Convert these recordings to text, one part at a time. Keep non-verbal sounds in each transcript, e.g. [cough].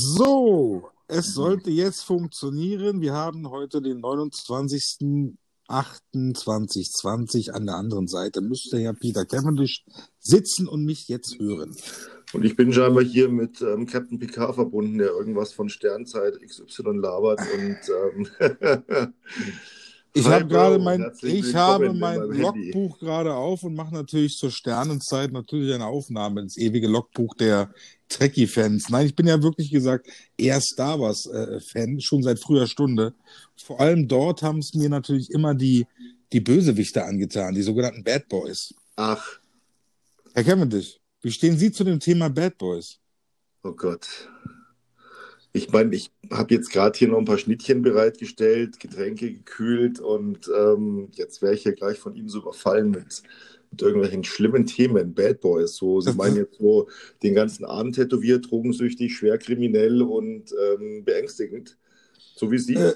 So, es sollte jetzt funktionieren. Wir haben heute den 29.08.2020. An der anderen Seite müsste ja Peter Cavendish sitzen und mich jetzt hören. Und ich bin scheinbar hier mit ähm, Captain Picard verbunden, der irgendwas von Sternzeit XY labert und ähm, [laughs] Ich habe gerade mein, ich habe mein Logbuch gerade auf und mache natürlich zur Sternenzeit natürlich eine Aufnahme ins ewige Logbuch der Trekkie-Fans. Nein, ich bin ja wirklich gesagt eher Star Wars-Fan, schon seit früher Stunde. Vor allem dort haben es mir natürlich immer die, die Bösewichte angetan, die sogenannten Bad Boys. Ach. Herr Cavendish, wie stehen Sie zu dem Thema Bad Boys? Oh Gott. Ich meine, ich habe jetzt gerade hier noch ein paar Schnittchen bereitgestellt, Getränke gekühlt und ähm, jetzt wäre ich hier gleich von Ihnen so überfallen mit, mit irgendwelchen schlimmen Themen, Bad Boys. So, Sie meinen jetzt so den ganzen Abend tätowiert, drogensüchtig, schwer kriminell und ähm, beängstigend. So wie Sie. Äh,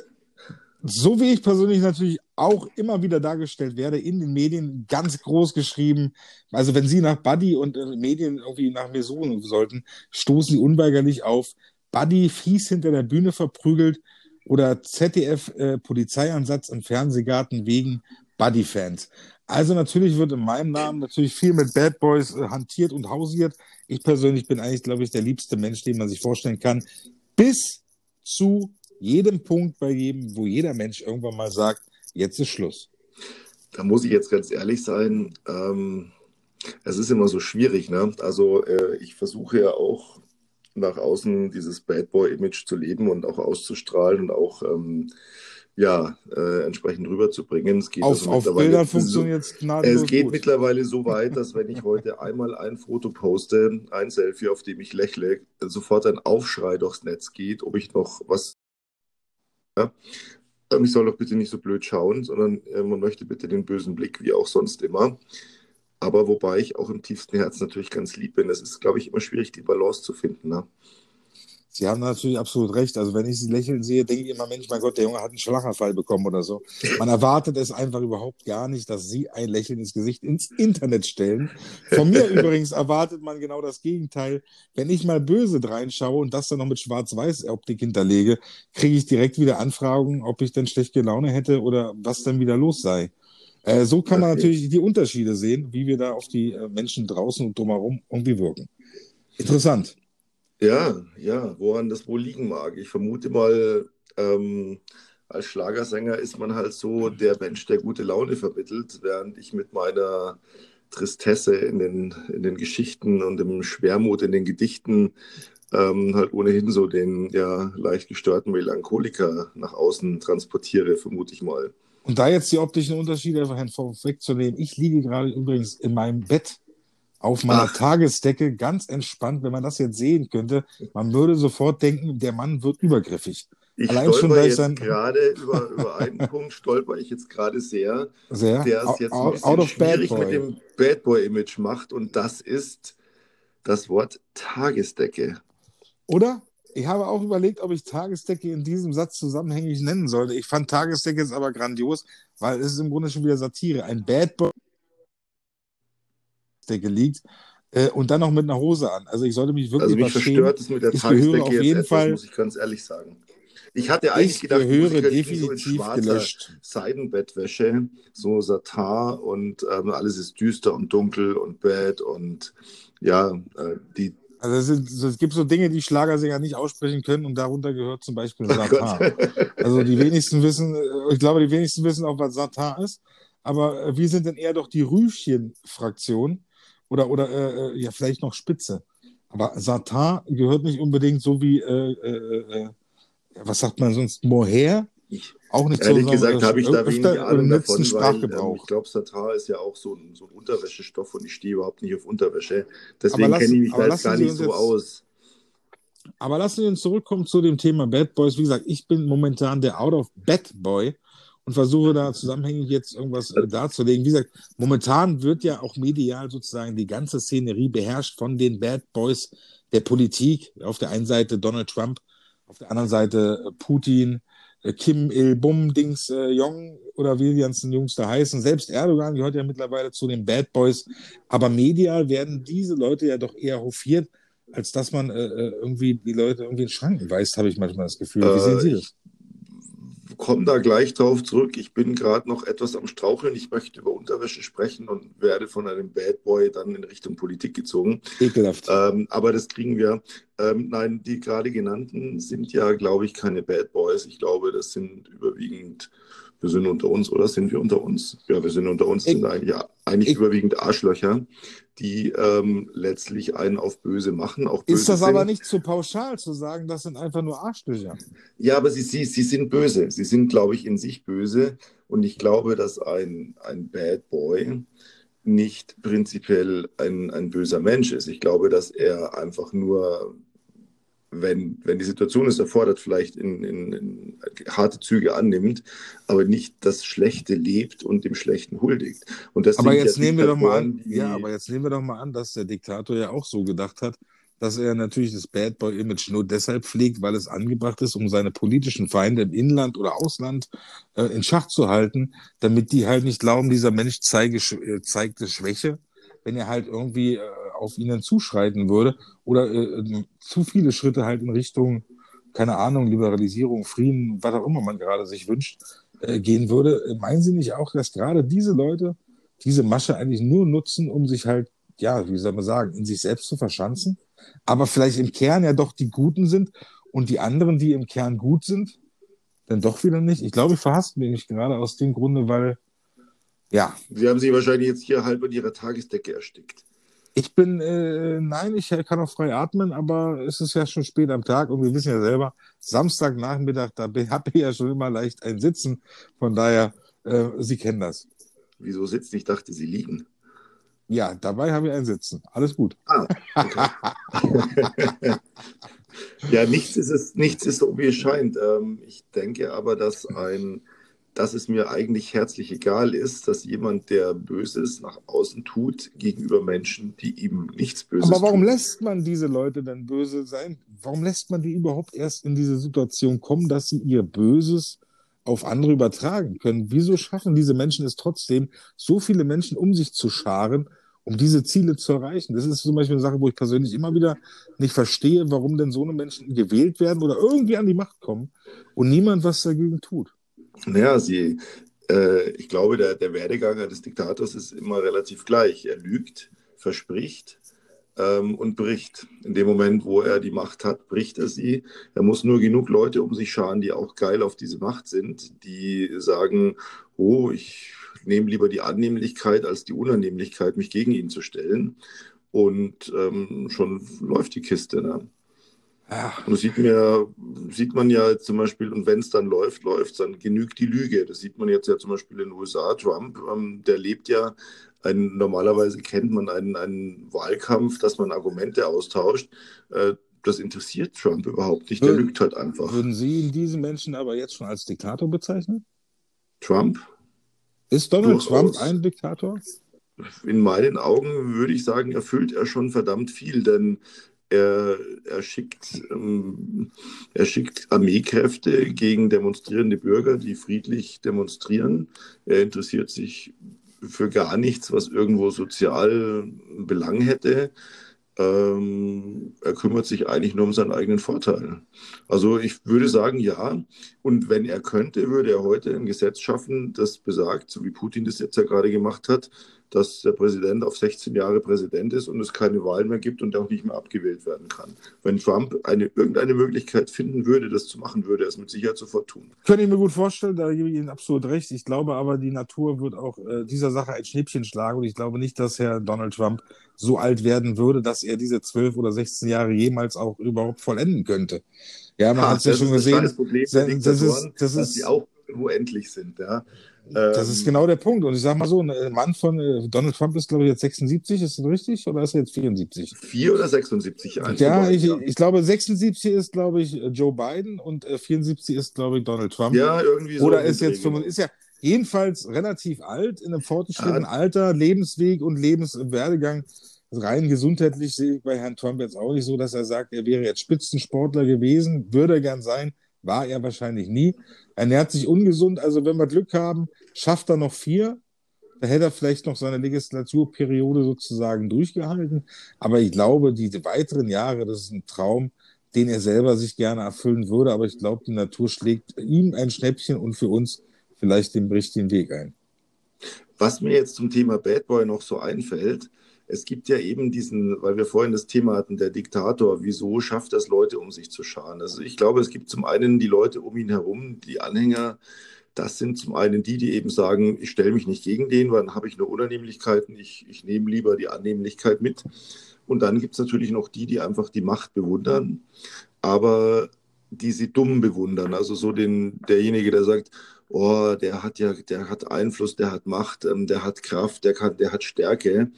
so wie ich persönlich natürlich auch immer wieder dargestellt werde, in den Medien ganz groß geschrieben. Also wenn Sie nach Buddy und äh, Medien irgendwie nach mir suchen sollten, stoßen Sie unweigerlich auf Buddy fies hinter der Bühne verprügelt oder ZDF-Polizeieinsatz äh, im Fernsehgarten wegen Buddy-Fans. Also natürlich wird in meinem Namen natürlich viel mit Bad Boys äh, hantiert und hausiert. Ich persönlich bin eigentlich, glaube ich, der liebste Mensch, den man sich vorstellen kann. Bis zu jedem Punkt bei jedem, wo jeder Mensch irgendwann mal sagt, jetzt ist Schluss. Da muss ich jetzt ganz ehrlich sein. Ähm, es ist immer so schwierig. Ne? Also äh, ich versuche ja auch nach außen dieses Bad Boy-Image zu leben und auch auszustrahlen und auch ähm, ja, äh, entsprechend rüberzubringen. Es geht auf, also auf Bildern funktioniert es Es geht gut. mittlerweile so weit, dass wenn ich heute einmal ein Foto poste, ein Selfie, auf dem ich lächle, sofort ein Aufschrei durchs Netz geht, ob ich noch was. Ja, ähm, ich soll doch bitte nicht so blöd schauen, sondern äh, man möchte bitte den bösen Blick, wie auch sonst immer. Aber wobei ich auch im tiefsten Herzen natürlich ganz lieb bin. Es ist, glaube ich, immer schwierig, die Balance zu finden. Ne? Sie haben natürlich absolut recht. Also wenn ich Sie lächeln sehe, denke ich immer, Mensch, mein Gott, der Junge hat einen Schlaganfall bekommen oder so. Man erwartet es einfach überhaupt gar nicht, dass Sie ein Lächeln ins Gesicht ins Internet stellen. Von mir [laughs] übrigens erwartet man genau das Gegenteil. Wenn ich mal böse reinschaue und das dann noch mit Schwarz-Weiß-Optik hinterlege, kriege ich direkt wieder Anfragen, ob ich denn schlechte Laune hätte oder was denn wieder los sei. Äh, so kann man natürlich die Unterschiede sehen, wie wir da auf die äh, Menschen draußen und drumherum irgendwie wirken. Interessant. Ja, ja, woran das wohl liegen mag. Ich vermute mal, ähm, als Schlagersänger ist man halt so der Mensch, der gute Laune vermittelt, während ich mit meiner Tristesse in den, in den Geschichten und dem Schwermut in den Gedichten ähm, halt ohnehin so den ja leicht gestörten Melancholiker nach außen transportiere, vermute ich mal. Und da jetzt die optischen Unterschiede vorwegzunehmen, ich liege gerade übrigens in meinem Bett auf meiner Ach. Tagesdecke ganz entspannt. Wenn man das jetzt sehen könnte, man würde sofort denken, der Mann wird übergriffig. Ich Allein schon, jetzt dann... gerade über, über einen [laughs] Punkt stolper ich jetzt gerade sehr, sehr? der es jetzt out, ein bisschen schwierig mit dem Bad Boy-Image macht und das ist das Wort Tagesdecke. Oder? Ich habe auch überlegt, ob ich Tagesdecke in diesem Satz zusammenhängig nennen sollte. Ich fand Tagesdecke jetzt aber grandios, weil es ist im Grunde schon wieder Satire. Ein Bad Boy Decke liegt äh, und dann noch mit einer Hose an. Also ich sollte mich wirklich Also mich verstört es mit der Tagesdecke auf jeden etwas, Fall, muss ich ganz ehrlich sagen. Ich hatte eigentlich ich gedacht, gehöre ich definitiv so gelöscht. Seidenbettwäsche, so Satin und ähm, alles ist düster und dunkel und bad und ja, äh, die also es, sind, es, gibt so Dinge, die Schlagersänger nicht aussprechen können und darunter gehört zum Beispiel [laughs] oh Satan. also die wenigsten wissen, ich glaube, die wenigsten wissen auch, was Satan ist. Aber äh, wir sind dann eher doch die Rüfchen-Fraktion oder, oder äh, äh, ja, vielleicht noch Spitze. Aber Satan gehört nicht unbedingt so wie, äh, äh, äh was sagt man sonst, Moher? Auch nicht Ehrlich so, gesagt habe ich da weniger Ahnung davon, weil ähm, ich glaube, Satar ist ja auch so ein, so ein Unterwäschestoff und ich stehe überhaupt nicht auf Unterwäsche. Deswegen kenne ich mich da jetzt gar nicht so jetzt, aus. Aber lassen wir uns zurückkommen zu dem Thema Bad Boys. Wie gesagt, ich bin momentan der Out of Bad Boy und versuche da zusammenhängig jetzt irgendwas äh, darzulegen. Wie gesagt, momentan wird ja auch medial sozusagen die ganze Szenerie beherrscht von den Bad Boys der Politik. Auf der einen Seite Donald Trump, auf der anderen Seite äh, Putin, Kim Il-bum Dings äh, Jong oder wie die ganzen Jungs da heißen. Selbst Erdogan gehört ja mittlerweile zu den Bad Boys. Aber medial werden diese Leute ja doch eher hofiert, als dass man äh, äh irgendwie die Leute irgendwie in Schranken weist, habe ich manchmal das Gefühl. Wie sehen Sie äh, das? Komme da gleich drauf zurück. Ich bin gerade noch etwas am Straucheln. Ich möchte über Unterwäsche sprechen und werde von einem Bad Boy dann in Richtung Politik gezogen. Ekelhaft. Ähm, aber das kriegen wir. Ähm, nein, die gerade genannten sind ja, glaube ich, keine Bad Boys. Ich glaube, das sind überwiegend wir sind unter uns oder sind wir unter uns? Ja, wir sind unter uns, ich, sind eigentlich, eigentlich ich, überwiegend Arschlöcher, die ähm, letztlich einen auf böse machen. Auch böse ist das sind. aber nicht zu pauschal zu sagen, das sind einfach nur Arschlöcher? Ja, aber sie, sie, sie sind böse. Sie sind, glaube ich, in sich böse. Und ich glaube, dass ein, ein Bad Boy nicht prinzipiell ein, ein böser Mensch ist. Ich glaube, dass er einfach nur wenn, wenn die Situation es erfordert, vielleicht in, in, in, harte Züge annimmt, aber nicht das Schlechte lebt und dem Schlechten huldigt. Und das aber jetzt nehmen wir doch mal an, ja, aber jetzt nehmen wir doch mal an, dass der Diktator ja auch so gedacht hat, dass er natürlich das Bad Boy Image nur deshalb pflegt, weil es angebracht ist, um seine politischen Feinde im Inland oder Ausland äh, in Schach zu halten, damit die halt nicht glauben, dieser Mensch zeige, äh, zeigte Schwäche, wenn er halt irgendwie äh, auf ihnen zuschreiten würde oder äh, zu viele Schritte halt in Richtung, keine Ahnung, Liberalisierung, Frieden, was auch immer man gerade sich wünscht, äh, gehen würde. Meinen Sie nicht auch, dass gerade diese Leute diese Masche eigentlich nur nutzen, um sich halt, ja, wie soll man sagen, in sich selbst zu verschanzen, aber vielleicht im Kern ja doch die Guten sind und die anderen, die im Kern gut sind, dann doch wieder nicht? Ich glaube, ich verhasst mich gerade aus dem Grunde, weil ja. Sie haben sich wahrscheinlich jetzt hier halb in Ihrer Tagesdecke erstickt. Ich bin, äh, nein, ich kann auch frei atmen, aber es ist ja schon spät am Tag und wir wissen ja selber, Samstagnachmittag, da habe ich [laughs] ja schon immer leicht ein Sitzen. Von daher, äh, Sie kennen das. Wieso sitzen? Ich dachte, Sie liegen. Ja, dabei habe ich ein Sitzen. Alles gut. Ah, okay. [laughs] ja, nichts ist, es, nichts ist so, wie es scheint. Ähm, ich denke aber, dass ein dass es mir eigentlich herzlich egal ist, dass jemand, der Böses nach außen tut, gegenüber Menschen, die ihm nichts Böses tun. Aber warum tun. lässt man diese Leute denn böse sein? Warum lässt man die überhaupt erst in diese Situation kommen, dass sie ihr Böses auf andere übertragen können? Wieso schaffen diese Menschen es trotzdem, so viele Menschen um sich zu scharen, um diese Ziele zu erreichen? Das ist zum Beispiel eine Sache, wo ich persönlich immer wieder nicht verstehe, warum denn so eine Menschen gewählt werden oder irgendwie an die Macht kommen und niemand was dagegen tut. Naja, sie, äh, ich glaube, der, der Werdegang eines Diktators ist immer relativ gleich. Er lügt, verspricht ähm, und bricht. In dem Moment, wo er die Macht hat, bricht er sie. Er muss nur genug Leute um sich scharen, die auch geil auf diese Macht sind, die sagen, oh, ich nehme lieber die Annehmlichkeit als die Unannehmlichkeit, mich gegen ihn zu stellen. Und ähm, schon läuft die Kiste. Ne? Ja. Und das sieht man, ja, sieht man ja zum Beispiel, und wenn es dann läuft, läuft dann genügt die Lüge. Das sieht man jetzt ja zum Beispiel in den USA. Trump, ähm, der lebt ja, ein, normalerweise kennt man einen, einen Wahlkampf, dass man Argumente austauscht. Äh, das interessiert Trump überhaupt nicht. Der lügt halt einfach. Würden Sie diesen Menschen aber jetzt schon als Diktator bezeichnen? Trump? Ist Donald Durchaus. Trump ein Diktator? In meinen Augen würde ich sagen, erfüllt er schon verdammt viel, denn er, er, schickt, ähm, er schickt Armeekräfte gegen demonstrierende Bürger, die friedlich demonstrieren. Er interessiert sich für gar nichts, was irgendwo sozial Belang hätte. Ähm, er kümmert sich eigentlich nur um seinen eigenen Vorteil. Also ich würde sagen, ja. Und wenn er könnte, würde er heute ein Gesetz schaffen, das besagt, so wie Putin das jetzt ja gerade gemacht hat, dass der Präsident auf 16 Jahre Präsident ist und es keine Wahlen mehr gibt und auch nicht mehr abgewählt werden kann. Wenn Trump eine, irgendeine Möglichkeit finden würde, das zu machen, würde er es mit Sicherheit sofort tun. Könnte ich mir gut vorstellen, da gebe ich Ihnen absolut recht. Ich glaube aber, die Natur wird auch äh, dieser Sache ein Schnippchen schlagen und ich glaube nicht, dass Herr Donald Trump so alt werden würde, dass er diese 12 oder 16 Jahre jemals auch überhaupt vollenden könnte. Ja, man hat es ja schon gesehen. Das, Problem das, ist, das ist, dass sie auch irgendwo endlich sind. Ja. Das ist genau der Punkt. Und ich sage mal so, ein Mann von äh, Donald Trump ist, glaube ich, jetzt 76, ist das richtig? Oder ist er jetzt 74? 4 oder 76? Ja, ich, ich, glaube, 76 ist, glaube ich, Joe Biden und 74 äh, ist, glaube ich, Donald Trump. Ja, irgendwie so. Oder ist jetzt 75, ist ja jedenfalls relativ alt, in einem fortgeschrittenen ja. Alter, Lebensweg und Lebenswerdegang. Rein gesundheitlich sehe ich bei Herrn Trump jetzt auch nicht so, dass er sagt, er wäre jetzt Spitzensportler gewesen, würde er gern sein, war er wahrscheinlich nie. Ernährt sich ungesund, also wenn wir Glück haben, schafft er noch vier. Da hätte er vielleicht noch seine Legislaturperiode sozusagen durchgehalten. Aber ich glaube, diese weiteren Jahre, das ist ein Traum, den er selber sich gerne erfüllen würde. Aber ich glaube, die Natur schlägt ihm ein Schnäppchen und für uns vielleicht den richtigen Weg ein. Was mir jetzt zum Thema Bad Boy noch so einfällt, es gibt ja eben diesen, weil wir vorhin das Thema hatten, der Diktator, wieso schafft das Leute, um sich zu scharen? Also ich glaube, es gibt zum einen die Leute um ihn herum, die Anhänger, das sind zum einen die, die eben sagen, ich stelle mich nicht gegen den, weil dann habe ich nur Unannehmlichkeiten, ich, ich nehme lieber die Annehmlichkeit mit. Und dann gibt es natürlich noch die, die einfach die Macht bewundern, aber die sie dumm bewundern. Also so den, derjenige, der sagt, oh, der hat ja, der hat Einfluss, der hat Macht, ähm, der hat Kraft, der, kann, der hat Stärke.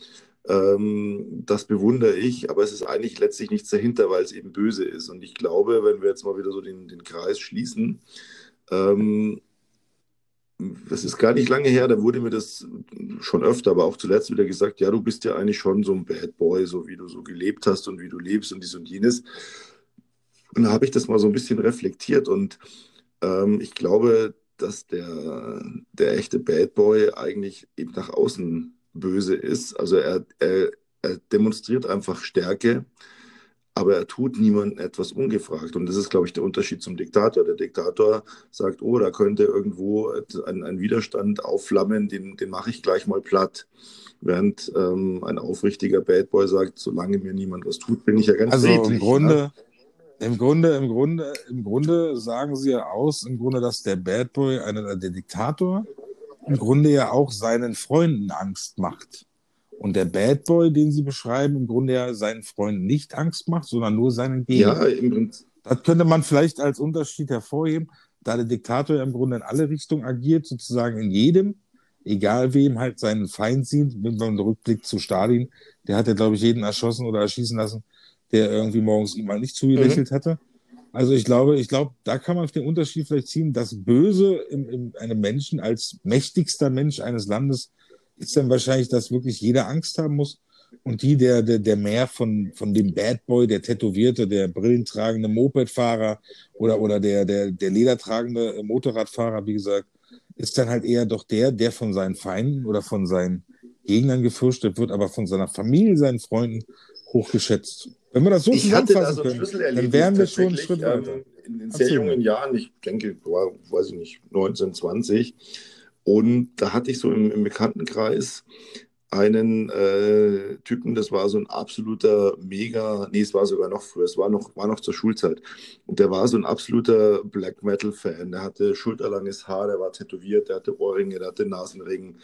Ähm, das bewundere ich, aber es ist eigentlich letztlich nichts dahinter, weil es eben böse ist. Und ich glaube, wenn wir jetzt mal wieder so den, den Kreis schließen, ähm, das ist gar nicht lange her, da wurde mir das schon öfter, aber auch zuletzt wieder gesagt, ja, du bist ja eigentlich schon so ein Bad Boy, so wie du so gelebt hast und wie du lebst und dies und jenes. Und da habe ich das mal so ein bisschen reflektiert und ähm, ich glaube, dass der, der echte Bad Boy eigentlich eben nach außen böse ist. Also er, er, er demonstriert einfach Stärke, aber er tut niemandem etwas ungefragt. Und das ist, glaube ich, der Unterschied zum Diktator. Der Diktator sagt, oh, da könnte irgendwo ein, ein Widerstand aufflammen, den, den mache ich gleich mal platt. Während ähm, ein aufrichtiger Bad Boy sagt, solange mir niemand was tut, bin ich ja ganz Also friedlich, im Grunde, ja? im Grunde, im Grunde, im Grunde sagen sie ja aus, im Grunde, dass der Bad Boy, einer der Diktator, im Grunde ja auch seinen Freunden Angst macht. Und der Bad Boy, den sie beschreiben, im Grunde ja seinen Freunden nicht Angst macht, sondern nur seinen Gegnern. Ja, im Prinzip. Das könnte man vielleicht als Unterschied hervorheben, da der Diktator ja im Grunde in alle Richtungen agiert, sozusagen in jedem, egal wem halt seinen Feind sieht, wenn man Rückblick zu Stalin, der hat ja, glaube ich, jeden erschossen oder erschießen lassen, der irgendwie morgens ihm mal nicht zugelächelt mhm. hatte. Also ich glaube, ich glaube, da kann man den Unterschied vielleicht ziehen. Das Böse in, in einem Menschen als mächtigster Mensch eines Landes ist dann wahrscheinlich, dass wirklich jeder Angst haben muss. Und die, der, der, der mehr von, von dem Bad Boy, der Tätowierte, der brillentragende Mopedfahrer oder, oder der, der, der ledertragende Motorradfahrer, wie gesagt, ist dann halt eher doch der, der von seinen Feinden oder von seinen Gegnern gefürchtet wird, aber von seiner Familie, seinen Freunden hochgeschätzt. Wenn wir das so zusammenfassen da so können, dann wären wir schon einen Schritt ähm, weiter. In, in sehr jungen Jahren, ich denke, war, weiß ich nicht, 19, 20. Und da hatte ich so im, im Bekanntenkreis einen äh, Typen, das war so ein absoluter Mega, nee, es war sogar noch früher, es war noch, war noch zur Schulzeit. Und der war so ein absoluter Black Metal-Fan. Der hatte schulterlanges Haar, der war tätowiert, der hatte Ohrringe, der hatte Nasenring,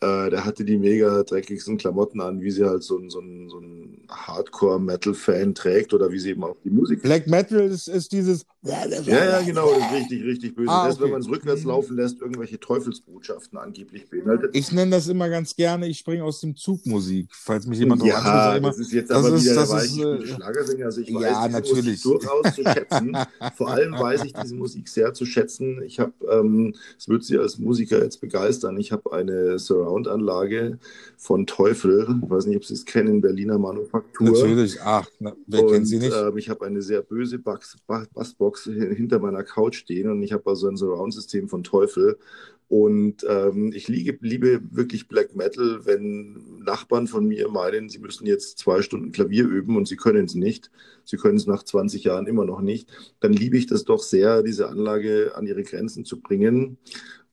äh, der hatte die mega dreckigsten Klamotten an, wie sie halt so ein, so ein, so ein Hardcore-Metal-Fan trägt oder wie sie eben auch die Musik. Black Metal ist, ist dieses. Ja, ja, genau, das ist [laughs] richtig, richtig böse. Ah, okay. Das, wenn man es rückwärts mhm. laufen lässt, irgendwelche Teufelsbotschaften angeblich beinhaltet. Ich nenne das immer ganz gerne, ich springe aus dem Zugmusik, falls mich jemand ja, anspricht. Ja, das ist jetzt das aber ist, wieder, das ist, äh, Schlagersänger, also ich weiß ja, natürlich. Musik durchaus zu schätzen. [laughs] Vor allem weiß ich diese Musik sehr zu schätzen. Ich habe, ähm, es wird Sie als Musiker jetzt begeistern, ich habe eine Surround Surround-Anlage von Teufel. Ich weiß nicht, ob Sie es kennen, Berliner Manufaktur. Natürlich, ach, na, wer und, kennt sie nicht? Äh, ich habe eine sehr böse Bass Bassbox hinter meiner Couch stehen und ich habe also ein Surround-System von Teufel. Und ähm, ich liebe, liebe wirklich Black Metal, wenn Nachbarn von mir meinen, sie müssen jetzt zwei Stunden Klavier üben und sie können es nicht. Sie können es nach 20 Jahren immer noch nicht. Dann liebe ich das doch sehr, diese Anlage an ihre Grenzen zu bringen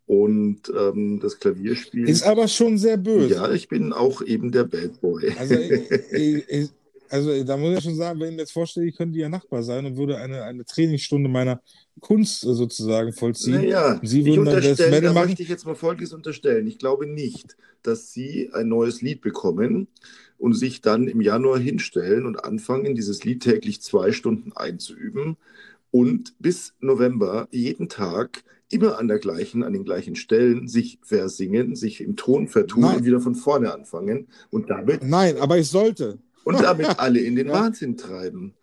und ähm, das Klavierspiel. Ist aber schon sehr böse. Ja, ich bin auch eben der Bad Boy. Also, ich, [laughs] ich, also da muss ich schon sagen, wenn ich mir jetzt vorstelle, ich könnte ja Nachbar sein und würde eine, eine Trainingsstunde meiner Kunst sozusagen vollziehen. Naja, Sie würden dann das Metal da machen. möchte ich jetzt mal Folgendes unterstellen. Ich glaube nicht, dass Sie ein neues Lied bekommen und sich dann im Januar hinstellen und anfangen, dieses Lied täglich zwei Stunden einzuüben und bis November jeden Tag immer an der gleichen, an den gleichen Stellen sich versingend, sich im Ton vertun Nein. und wieder von vorne anfangen und damit. Nein, aber ich sollte. Und damit alle in den [laughs] ja. Wahnsinn treiben.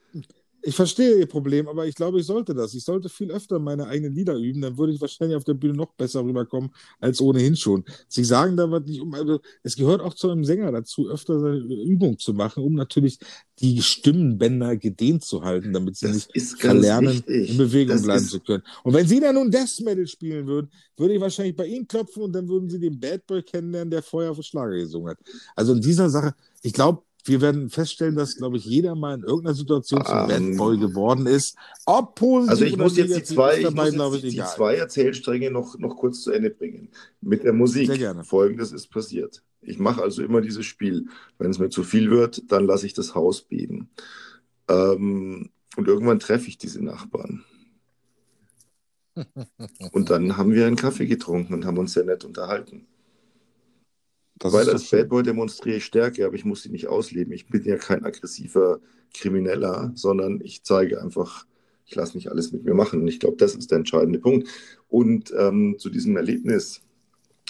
Ich verstehe Ihr Problem, aber ich glaube, ich sollte das. Ich sollte viel öfter meine eigenen Lieder üben, dann würde ich wahrscheinlich auf der Bühne noch besser rüberkommen als ohnehin schon. Sie sagen da was nicht um, also es gehört auch zu einem Sänger dazu, öfter seine Übung zu machen, um natürlich die Stimmenbänder gedehnt zu halten, damit sie das nicht verlernen, wichtig. in Bewegung das bleiben zu können. Und wenn Sie dann nun Death Metal spielen würden, würde ich wahrscheinlich bei Ihnen klopfen und dann würden Sie den Bad Boy kennenlernen, der vorher auf Schlager gesungen hat. Also in dieser Sache, ich glaube, wir werden feststellen, dass, glaube ich, jeder mal in irgendeiner Situation zum um, Bad Boy geworden ist. Ob positiv also ich muss jetzt die zwei, dabei, ich muss jetzt die, die zwei Erzählstränge noch, noch kurz zu Ende bringen. Mit der Musik. Sehr gerne. Folgendes ist passiert. Ich mache also immer dieses Spiel. Wenn es mir zu viel wird, dann lasse ich das Haus beben. Ähm, und irgendwann treffe ich diese Nachbarn. [laughs] und dann haben wir einen Kaffee getrunken und haben uns sehr nett unterhalten. Das Weil als Bad Boy demonstriere ich Stärke, aber ich muss sie nicht ausleben. Ich bin ja kein aggressiver Krimineller, sondern ich zeige einfach, ich lasse nicht alles mit mir machen. Und ich glaube, das ist der entscheidende Punkt. Und ähm, zu diesem Erlebnis,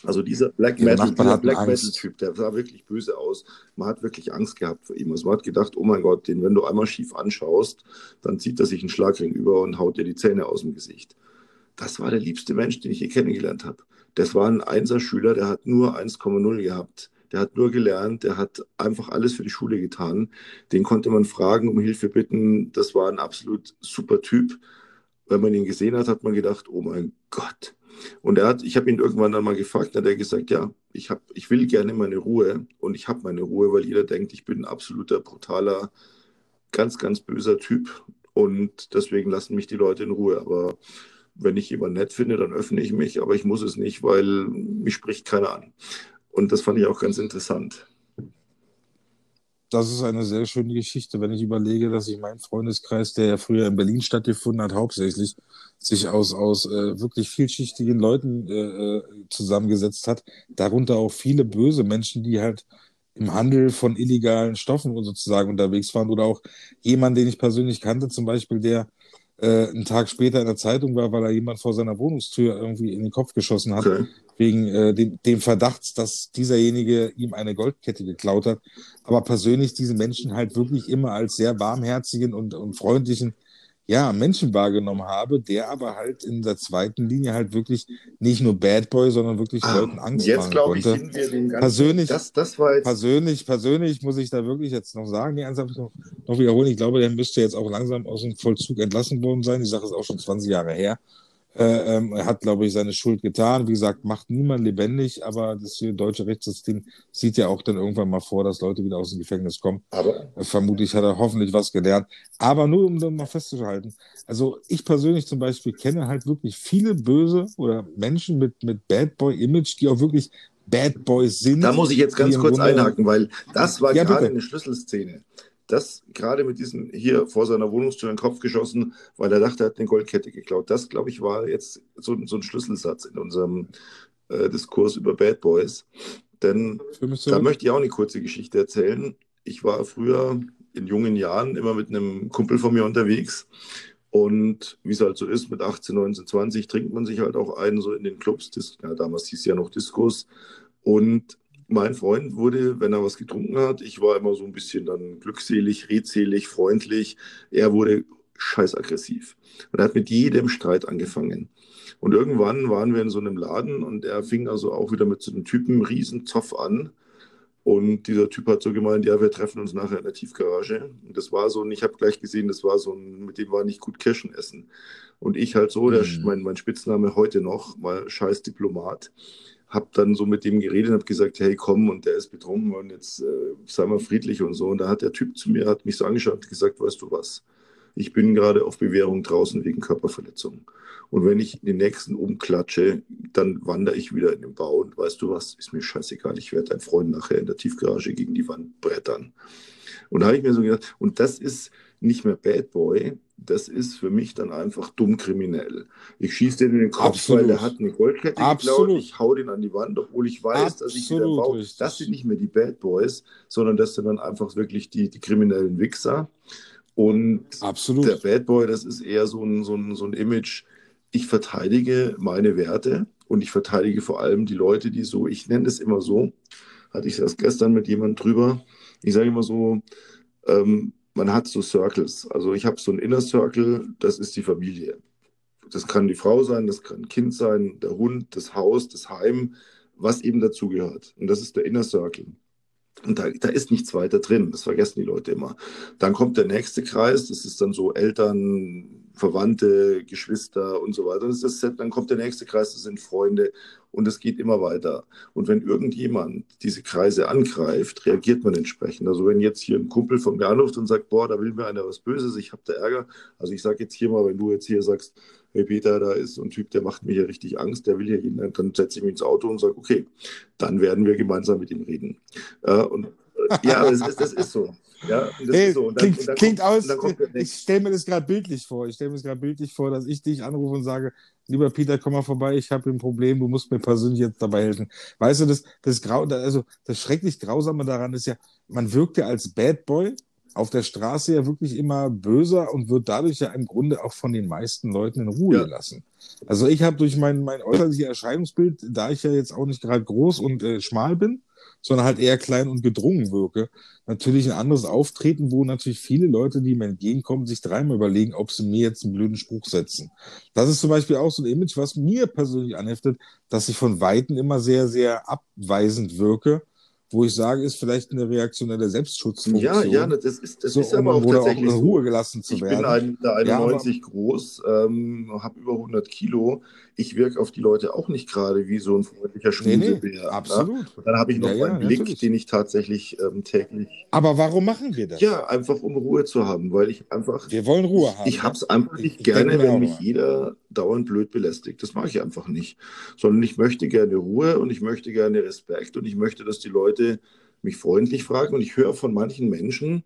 also dieser Black Metal, dieser Black Metal Typ, der sah wirklich böse aus. Man hat wirklich Angst gehabt vor ihm. Also man hat gedacht, oh mein Gott, den, wenn du einmal schief anschaust, dann zieht er sich einen Schlagring über und haut dir die Zähne aus dem Gesicht. Das war der liebste Mensch, den ich je kennengelernt habe. Das war ein Einser-Schüler, der hat nur 1,0 gehabt. Der hat nur gelernt, der hat einfach alles für die Schule getan. Den konnte man fragen, um Hilfe bitten. Das war ein absolut super Typ. Wenn man ihn gesehen hat, hat man gedacht, oh mein Gott. Und er hat, ich habe ihn irgendwann dann mal gefragt, hat er gesagt, ja, ich, hab, ich will gerne meine Ruhe und ich habe meine Ruhe, weil jeder denkt, ich bin ein absoluter, brutaler, ganz, ganz böser Typ und deswegen lassen mich die Leute in Ruhe. Aber wenn ich jemanden nett finde, dann öffne ich mich, aber ich muss es nicht, weil mich spricht keiner an. Und das fand ich auch ganz interessant. Das ist eine sehr schöne Geschichte, wenn ich überlege, dass sich mein Freundeskreis, der ja früher in Berlin stattgefunden hat, hauptsächlich sich aus, aus äh, wirklich vielschichtigen Leuten äh, äh zusammengesetzt hat. Darunter auch viele böse Menschen, die halt im Handel von illegalen Stoffen sozusagen unterwegs waren. Oder auch jemand, den ich persönlich kannte, zum Beispiel, der äh, einen Tag später in der Zeitung war, weil er jemand vor seiner Wohnungstür irgendwie in den Kopf geschossen hat, okay. wegen äh, dem, dem Verdacht, dass dieserjenige ihm eine Goldkette geklaut hat. Aber persönlich diesen Menschen halt wirklich immer als sehr warmherzigen und, und freundlichen ja, Menschen wahrgenommen habe, der aber halt in der zweiten Linie halt wirklich nicht nur Bad Boy, sondern wirklich ah, Leuten Angst jetzt machen konnte. Jetzt glaube ich, sind wir den ganzen, persönlich, das, das war jetzt persönlich, persönlich muss ich da wirklich jetzt noch sagen, nee, ernsthaft noch, noch wiederholen. Ich glaube, der müsste jetzt auch langsam aus dem Vollzug entlassen worden sein. Die Sache ist auch schon 20 Jahre her. Äh, ähm, er hat, glaube ich, seine Schuld getan. Wie gesagt, macht niemand lebendig, aber das deutsche Rechtssystem sieht ja auch dann irgendwann mal vor, dass Leute wieder aus dem Gefängnis kommen. Aber äh, vermutlich hat er hoffentlich was gelernt. Aber nur um dann mal festzuhalten, also ich persönlich zum Beispiel kenne halt wirklich viele böse oder Menschen mit, mit Bad Boy-Image, die auch wirklich Bad Boys sind. Da muss ich jetzt ganz kurz einhaken, weil das war ja, gerade bitte. eine Schlüsselszene das gerade mit diesem hier vor seiner Wohnungstür in den Kopf geschossen, weil er dachte, er hat eine Goldkette geklaut. Das, glaube ich, war jetzt so, so ein Schlüsselsatz in unserem äh, Diskurs über Bad Boys. Denn da möchte ich auch eine kurze Geschichte erzählen. Ich war früher in jungen Jahren immer mit einem Kumpel von mir unterwegs. Und wie es halt so ist, mit 18, 19, 20 trinkt man sich halt auch ein, so in den Clubs. Ja, damals hieß es ja noch Diskos. Und mein Freund wurde, wenn er was getrunken hat, ich war immer so ein bisschen dann glückselig, redselig, freundlich. Er wurde scheißaggressiv. Und er hat mit jedem Streit angefangen. Und irgendwann waren wir in so einem Laden und er fing also auch wieder mit so einem Typen einen riesen Zoff an. Und dieser Typ hat so gemeint, ja, wir treffen uns nachher in der Tiefgarage. Und das war so, und ich habe gleich gesehen, das war so ein, mit dem war nicht gut Kirschen essen. Und ich halt so, mhm. der, mein, mein Spitzname heute noch, mal scheiß Diplomat habe dann so mit dem geredet und habe gesagt, hey, komm, und der ist betrunken und jetzt äh, sei mal friedlich und so. Und da hat der Typ zu mir, hat mich so angeschaut und gesagt, weißt du was, ich bin gerade auf Bewährung draußen wegen Körperverletzung. Und wenn ich den nächsten umklatsche, dann wandere ich wieder in den Bau und weißt du was, ist mir scheißegal, ich werde deinen Freund nachher in der Tiefgarage gegen die Wand brettern. Und da habe ich mir so gedacht, und das ist nicht mehr Bad Boy, das ist für mich dann einfach dumm kriminell. Ich schieße den in den Kopf, Absolut. weil der hat eine Goldkette Absolut. geklaut, ich hau den an die Wand, obwohl ich weiß, Absolut, dass ich wieder baue. Das sind nicht mehr die Bad Boys, sondern das sind dann einfach wirklich die, die kriminellen Wichser. Und Absolut. der Bad Boy, das ist eher so ein, so, ein, so ein Image, ich verteidige meine Werte und ich verteidige vor allem die Leute, die so, ich nenne es immer so, hatte ich das gestern mit jemandem drüber, ich sage immer so, ähm, man hat so Circles. Also ich habe so ein Inner Circle, das ist die Familie. Das kann die Frau sein, das kann ein Kind sein, der Hund, das Haus, das Heim, was eben dazugehört. Und das ist der Inner Circle. Und da, da ist nichts weiter drin. Das vergessen die Leute immer. Dann kommt der nächste Kreis. Das ist dann so Eltern, Verwandte, Geschwister und so weiter. Das ist, dann kommt der nächste Kreis. Das sind Freunde. Und es geht immer weiter. Und wenn irgendjemand diese Kreise angreift, reagiert man entsprechend. Also wenn jetzt hier ein Kumpel von mir anruft und sagt, boah, da will mir einer was Böses, ich habe da Ärger. Also ich sage jetzt hier mal, wenn du jetzt hier sagst, hey Peter, da ist so ein Typ, der macht mir hier richtig Angst, der will hier jeden, dann setze ich mich ins Auto und sage, okay, dann werden wir gemeinsam mit ihm reden. Äh, und ja, das ist, das ist so. Ja, hey, so. dann, klingt, dann klingt kommt, aus, ich stelle mir das gerade bildlich vor. Ich stelle mir das gerade bildlich vor, dass ich dich anrufe und sage, lieber Peter, komm mal vorbei, ich habe ein Problem, du musst mir persönlich jetzt dabei helfen. Weißt du, das, das, Grau, also das schrecklich Grausame daran ist ja, man wirkt ja als Bad Boy auf der Straße ja wirklich immer böser und wird dadurch ja im Grunde auch von den meisten Leuten in Ruhe ja. gelassen. Also ich habe durch mein, mein äußerliches Erscheinungsbild, da ich ja jetzt auch nicht gerade groß und äh, schmal bin, sondern halt eher klein und gedrungen wirke. Natürlich ein anderes Auftreten, wo natürlich viele Leute, die mir entgegenkommen, sich dreimal überlegen, ob sie mir jetzt einen blöden Spruch setzen. Das ist zum Beispiel auch so ein Image, was mir persönlich anheftet, dass ich von Weitem immer sehr, sehr abweisend wirke wo ich sage, ist vielleicht eine reaktionelle Selbstschutzfunktion. Ja, ja, das ist, das so, ist aber auch tatsächlich auch in Ruhe gelassen zu ich werden. Ich bin 91 ja, groß, ähm, habe über 100 Kilo. Ich wirke auf die Leute auch nicht gerade wie so ein freundlicher Schmusebär. Nee, nee, absolut. Ja? Und dann habe ich noch ja, einen Blick, natürlich. den ich tatsächlich ähm, täglich... Aber warum machen wir das? Ja, einfach um Ruhe zu haben, weil ich einfach... Wir wollen Ruhe haben. Ich, habe es einfach nicht ich, gerne, wenn mich jeder dauernd blöd belästigt. Das mache ich einfach nicht. Sondern ich möchte gerne Ruhe und ich möchte gerne Respekt und ich möchte, dass die Leute mich freundlich fragen. Und ich höre von manchen Menschen,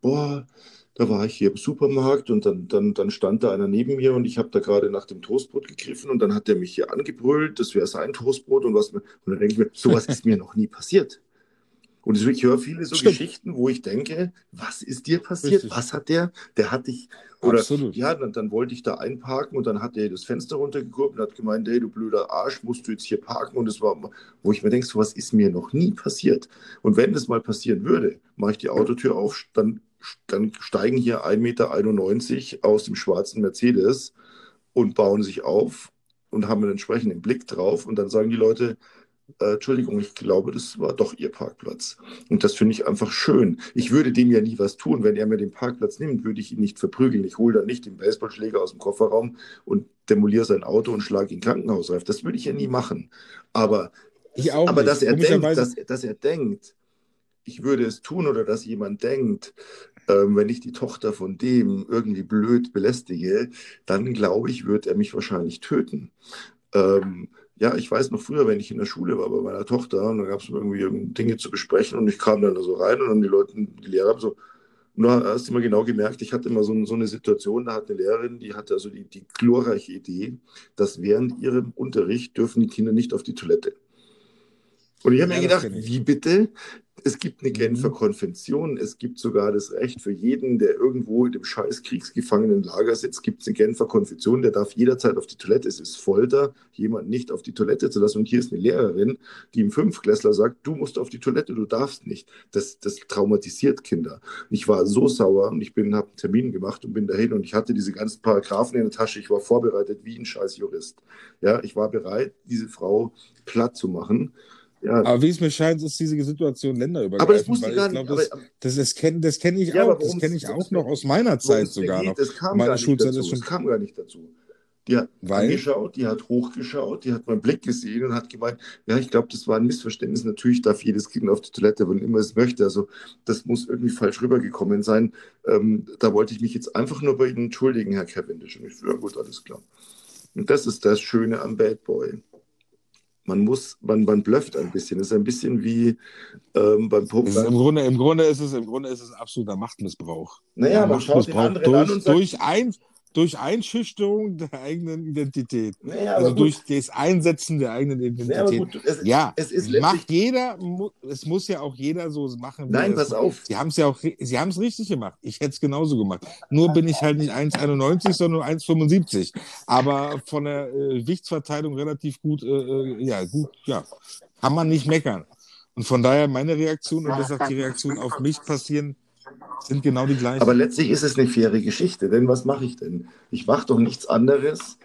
boah, da war ich hier im Supermarkt und dann, dann, dann stand da einer neben mir und ich habe da gerade nach dem Toastbrot gegriffen und dann hat der mich hier angebrüllt, das wäre sein Toastbrot und was. Und dann denke ich mir, sowas ist mir noch nie passiert. Und ich höre viele so Stimmt. Geschichten, wo ich denke, was ist dir passiert? Richtig. Was hat der? Der hat dich. Oder Absolut. ja, dann, dann, wollte ich da einparken und dann hat er das Fenster runtergekurbelt und hat gemeint, hey, du blöder Arsch, musst du jetzt hier parken? Und es war, wo ich mir denke, so was ist mir noch nie passiert. Und wenn das mal passieren würde, mache ich die Autotür auf, dann, dann steigen hier 1,91 Meter aus dem schwarzen Mercedes und bauen sich auf und haben einen entsprechenden Blick drauf. Und dann sagen die Leute, äh, Entschuldigung, ich glaube, das war doch Ihr Parkplatz. Und das finde ich einfach schön. Ich würde dem ja nie was tun. Wenn er mir den Parkplatz nimmt, würde ich ihn nicht verprügeln. Ich hole dann nicht den Baseballschläger aus dem Kofferraum und demoliere sein Auto und schlage ihn Krankenhausreif. Das würde ich ja nie machen. Aber, aber dass, er denkt, dass, dass er denkt, ich würde es tun oder dass jemand denkt, ähm, wenn ich die Tochter von dem irgendwie blöd belästige, dann glaube ich, wird er mich wahrscheinlich töten. Ähm, ja, ich weiß noch früher, wenn ich in der Schule war bei meiner Tochter und da gab es irgendwie Dinge zu besprechen und ich kam dann da so rein und dann die Leute, die Lehrer haben so, nur hast du immer genau gemerkt, ich hatte immer so, so, eine Situation, da hat eine Lehrerin, die hatte also die, die glorreiche Idee, dass während ihrem Unterricht dürfen die Kinder nicht auf die Toilette. Und ich habe ja, mir gedacht, wie bitte? Es gibt eine Genfer mhm. Konvention, es gibt sogar das Recht für jeden, der irgendwo in dem scheiß Kriegsgefangenenlager sitzt, gibt es eine Genfer Konvention, der darf jederzeit auf die Toilette. Es ist Folter, jemanden nicht auf die Toilette zu lassen. Und hier ist eine Lehrerin, die im Fünfklässler sagt, du musst auf die Toilette, du darfst nicht. Das, das traumatisiert Kinder. Ich war so sauer und ich habe einen Termin gemacht und bin dahin und ich hatte diese ganzen Paragraphen in der Tasche. Ich war vorbereitet wie ein scheiß Jurist. Ja, ich war bereit, diese Frau platt zu machen. Ja. Aber wie es mir scheint, ist diese Situation länderübergreifend. Aber das wusste ich gar nicht. das, das, das kenne das kenn ich ja, auch. Das kenne ich auch noch aus meiner Zeit sogar noch. Das kam, Meine gar nicht dazu. Schon... das kam gar nicht dazu. Die hat Weil? angeschaut, die hat hochgeschaut, die hat meinen Blick gesehen und hat gemeint, ja, ich glaube, das war ein Missverständnis. Natürlich darf jedes Kind auf die Toilette, wann immer es möchte. Also das muss irgendwie falsch rübergekommen sein. Ähm, da wollte ich mich jetzt einfach nur bei Ihnen entschuldigen, Herr Cavendish. Und ich ja gut, alles klar. Und das ist das Schöne am Bad Boy man muss, man, man blufft ein bisschen. Das ist ein bisschen wie ähm, beim Poker. Im Grunde, Im Grunde ist es, im Grunde ist es ein absoluter Machtmissbrauch. Naja, man Machtmissbrauch schaut den anderen durch, an und sagt, durch ein, durch Einschüchterung der eigenen Identität. Naja, also durch das Einsetzen der eigenen Identität. Naja, gut, es, ja, es macht jeder, es muss ja auch jeder so machen. Nein, pass auf. Sie haben es ja auch, sie haben es richtig gemacht. Ich hätte es genauso gemacht. Nur bin ich halt nicht 1,91, sondern 1,75. Aber von der äh, Gewichtsverteilung relativ gut, äh, äh, ja, gut, ja, kann man nicht meckern. Und von daher meine Reaktion, und das ist auch die Reaktion auf mich passieren, sind genau die gleichen. Aber letztlich ist es eine faire Geschichte, denn was mache ich denn? Ich mache doch nichts anderes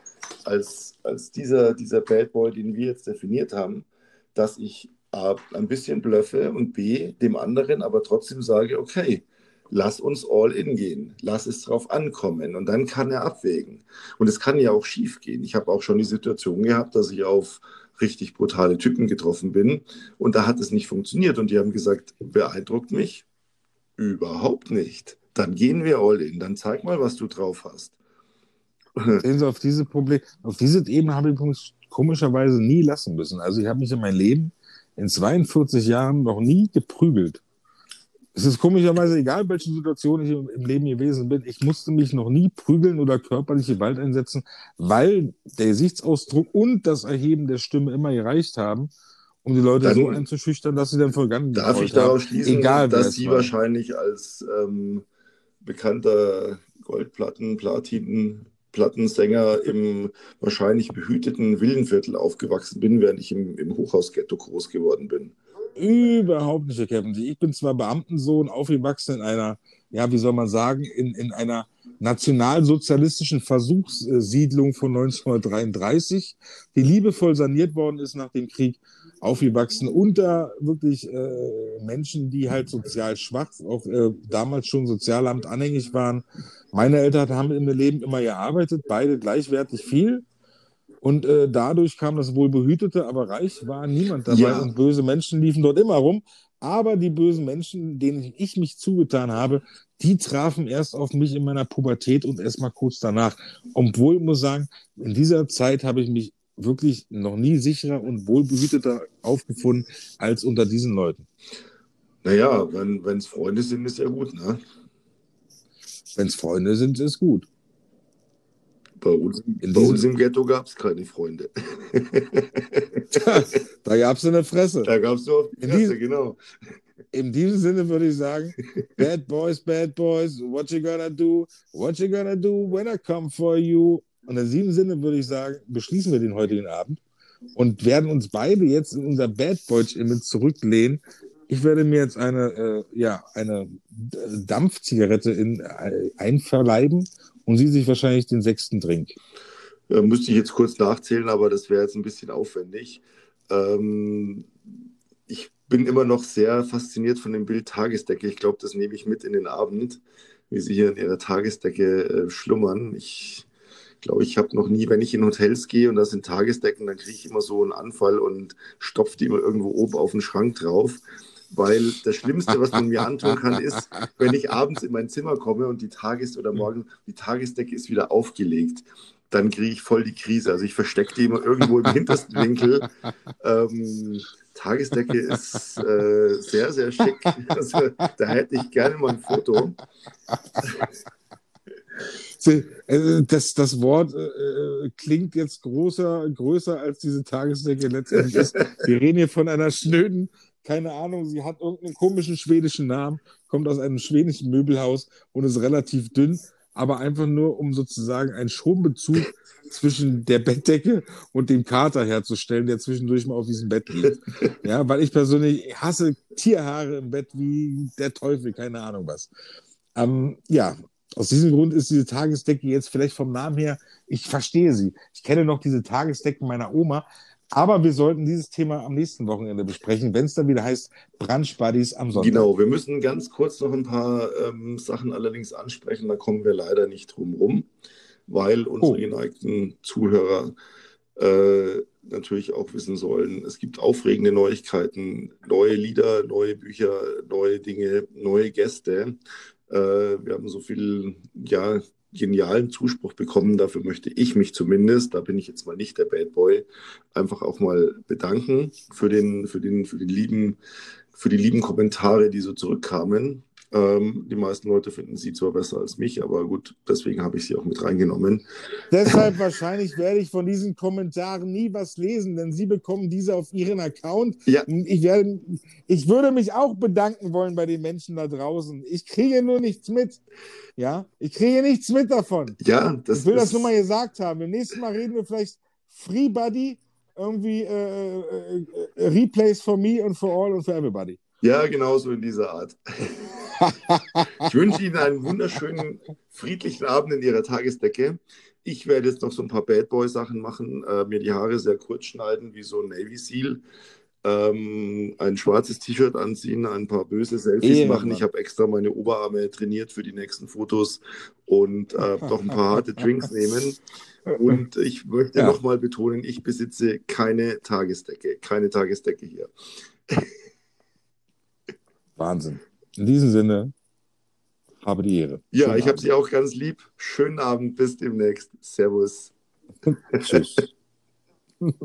als, als dieser, dieser Bad Boy, den wir jetzt definiert haben, dass ich A, ein bisschen blöffe und B, dem anderen aber trotzdem sage, okay, lass uns all in gehen, lass es drauf ankommen und dann kann er abwägen. Und es kann ja auch schief gehen. Ich habe auch schon die Situation gehabt, dass ich auf richtig brutale Typen getroffen bin und da hat es nicht funktioniert und die haben gesagt, beeindruckt mich überhaupt nicht. Dann gehen wir all in, dann zeig mal, was du drauf hast. [laughs] Sehen Sie, auf diese Problem, auf diese Ebene habe ich komischerweise nie lassen müssen. Also ich habe mich in meinem Leben in 42 Jahren noch nie geprügelt. Es ist komischerweise egal, welche Situation ich im Leben gewesen bin. Ich musste mich noch nie prügeln oder körperliche Gewalt einsetzen, weil der Gesichtsausdruck und das Erheben der Stimme immer gereicht haben, um die Leute dann so einzuschüchtern, dass sie dann vollgangen Darf ich daraus schließen, egal, dass Sie war. wahrscheinlich als ähm, bekannter Goldplatten, Platin, Plattensänger im wahrscheinlich behüteten Villenviertel aufgewachsen bin, während ich im, im Hochhausghetto groß geworden bin. Überhaupt nicht, Herr Kevin. Ich bin zwar Beamtensohn, aufgewachsen in einer, ja, wie soll man sagen, in, in einer nationalsozialistischen Versuchssiedlung von 1933, die liebevoll saniert worden ist nach dem Krieg, aufgewachsen unter wirklich äh, Menschen, die halt sozial schwach, auch äh, damals schon Sozialamt anhängig waren. Meine Eltern haben ihrem Leben immer gearbeitet, beide gleichwertig viel. Und äh, dadurch kam das wohl behütete, aber reich war niemand dabei ja. und böse Menschen liefen dort immer rum. Aber die bösen Menschen, denen ich mich zugetan habe, die trafen erst auf mich in meiner Pubertät und erst mal kurz danach. Obwohl, ich muss sagen, in dieser Zeit habe ich mich wirklich noch nie sicherer und wohlbehüteter aufgefunden als unter diesen Leuten. Naja, wenn es Freunde sind, ist ja gut, ne? Wenn es Freunde sind, ist gut. Bei uns, in bei uns im Ghetto gab es keine Freunde. [laughs] da gab es eine Fresse. Da gab es nur auf die Fresse, diesem, genau. In diesem Sinne würde ich sagen, Bad Boys, Bad Boys, what you gonna do? What you gonna do when I come for you? Und in diesem Sinne würde ich sagen, beschließen wir den heutigen Abend und werden uns beide jetzt in unser Bad Boys-Image zurücklehnen. Ich werde mir jetzt eine, äh, ja, eine Dampfzigarette in, äh, einverleiben und sie sich wahrscheinlich den sechsten Drink. Äh, müsste ich jetzt kurz nachzählen, aber das wäre jetzt ein bisschen aufwendig. Ähm, ich bin immer noch sehr fasziniert von dem Bild Tagesdecke. Ich glaube, das nehme ich mit in den Abend, wie Sie hier in Ihrer Tagesdecke äh, schlummern. Ich glaube, ich habe noch nie, wenn ich in Hotels gehe und da sind Tagesdecken, dann kriege ich immer so einen Anfall und stopfe die immer irgendwo oben auf den Schrank drauf. Weil das Schlimmste, was man mir antun kann, ist, wenn ich abends in mein Zimmer komme und die Tages- oder morgen die Tagesdecke ist wieder aufgelegt, dann kriege ich voll die Krise. Also ich verstecke die immer irgendwo im hintersten Winkel. Ähm, Tagesdecke ist äh, sehr, sehr schick. Also, da hätte ich gerne mal ein Foto. Äh, das, das Wort äh, äh, klingt jetzt größer, größer als diese Tagesdecke letztendlich ist. Wir reden hier von einer schnöden keine Ahnung, sie hat irgendeinen komischen schwedischen Namen, kommt aus einem schwedischen Möbelhaus und ist relativ dünn, aber einfach nur, um sozusagen einen Schonbezug zwischen der Bettdecke und dem Kater herzustellen, der zwischendurch mal auf diesem Bett liegt. Ja, weil ich persönlich hasse Tierhaare im Bett wie der Teufel, keine Ahnung was. Ähm, ja, aus diesem Grund ist diese Tagesdecke jetzt vielleicht vom Namen her, ich verstehe sie. Ich kenne noch diese Tagesdecken meiner Oma, aber wir sollten dieses Thema am nächsten Wochenende besprechen, wenn es dann wieder heißt Brunch Buddies am Sonntag. Genau, wir müssen ganz kurz noch ein paar ähm, Sachen allerdings ansprechen, da kommen wir leider nicht drum rum, weil unsere oh. geneigten Zuhörer äh, natürlich auch wissen sollen, es gibt aufregende Neuigkeiten, neue Lieder, neue Bücher, neue Dinge, neue Gäste. Äh, wir haben so viel ja, genialen Zuspruch bekommen. Dafür möchte ich mich zumindest, da bin ich jetzt mal nicht der Bad Boy, einfach auch mal bedanken für den, für den, für den lieben, für die lieben Kommentare, die so zurückkamen. Ähm, die meisten Leute finden sie zwar besser als mich, aber gut, deswegen habe ich sie auch mit reingenommen. Deshalb [laughs] wahrscheinlich werde ich von diesen Kommentaren nie was lesen, denn sie bekommen diese auf ihren Account. Ja. Ich, werde, ich würde mich auch bedanken wollen bei den Menschen da draußen. Ich kriege nur nichts mit. Ja, ich kriege nichts mit davon. Ja, das Ich will das nur mal gesagt haben. Im nächsten Mal reden wir vielleicht Free Buddy, irgendwie äh, äh, äh, Replays for me and for all and for everybody. Ja, genau so in dieser Art. [laughs] Ich wünsche Ihnen einen wunderschönen, friedlichen Abend in Ihrer Tagesdecke. Ich werde jetzt noch so ein paar Bad Boy Sachen machen, äh, mir die Haare sehr kurz schneiden, wie so ein Navy Seal. Ähm, ein schwarzes T-Shirt anziehen, ein paar böse Selfies Ehe, machen. Mann. Ich habe extra meine Oberarme trainiert für die nächsten Fotos und äh, noch ein paar harte Drinks [laughs] nehmen. Und ich möchte Ja. nochmal betonen, ich besitze keine Tagesdecke, keine Tagesdecke hier. Wahnsinn. In diesem Sinne, habe die Ehre. Ja, Schönen ich habe. Sie auch ganz lieb. Schönen Abend, bis demnächst. Servus. [laughs] Tschüss. [laughs]